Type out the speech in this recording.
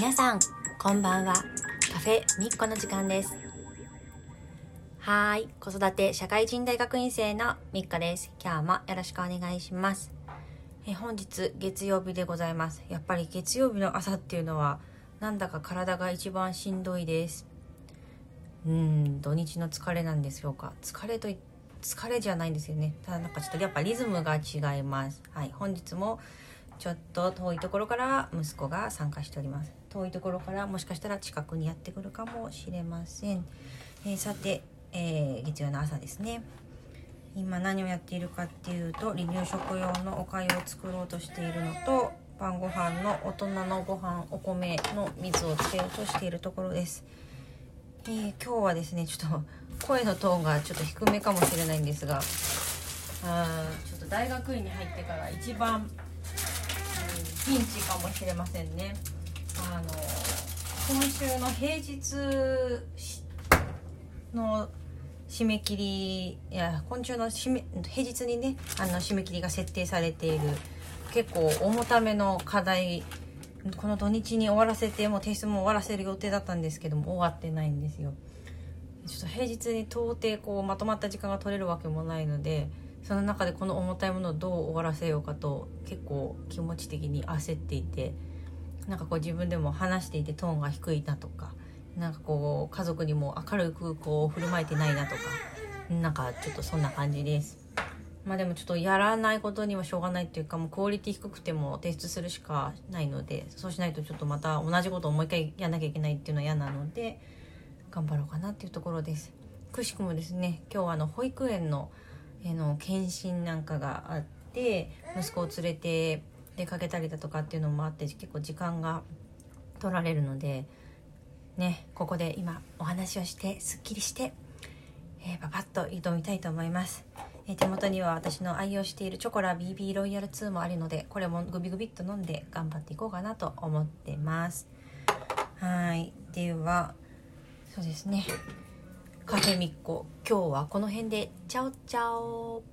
皆さんこんばんは。カフェみっこの時間です。はーい。子育て社会人大学院生のみっこです。今日もよろしくお願いします。え本日月曜日でございます。やっぱり月曜日の朝っていうのはなんだか体が一番しんどいです。うん土日の疲れなんでしょうか。疲れと疲れじゃないんですよね。ただなんかちょっとやっぱリズムが違います。はい本日もちょっと遠いところから息子が参加しております。遠いところからもしかしたら近くにやってくるかもしれません、えー、さて、えー、月曜の朝ですね。今何をやっているかっていうと離乳食用のおかゆを作ろうとしているのと晩ご飯の大人のご飯お米の水をつけようとしているところです、えー、今日はですねちょっと声のトーンがちょっと低めかもしれないんですがあちょっと大学院に入ってから一番ピンチかもしれませんね。あの今週の平日の締め切りいや今週の締め平日にねあの締め切りが設定されている結構重ための課題この土日に終わらせてもう提出も終わらせる予定だったんですけども終わってないんですよ。ちょっと平日に到底こうまとまった時間が取れるわけもないのでその中でこの重たいものをどう終わらせようかと結構気持ち的に焦っていてなんかこう自分でも話していてトーンが低いなとかなんかこう家族にも明るくこう振る舞えてないなとかなんかちょっとそんな感じです。まあでもちょっとやらないことにはしょうがないっていうかもうクオリティ低くても提出するしかないのでそうしないとちょっとまた同じことをもう一回やんなきゃいけないっていうのは嫌なので頑張ろうかなっていうところです。くしくもですね今日はあの保育園のの検診なんかがあって息子を連れて出かけたりだとかっていうのもあって結構時間が取られるのでねここで今お話をしてすっきりして、えー、パパッと挑みたいと思います、え、手元には私の愛用しているチョコラ BB ロイヤル2もあるのでこれもグビグビっと飲んで頑張っていこうかなと思ってます。はい。ではそうですね。カフェミッコ。今日はこの辺で。チャオチャオ。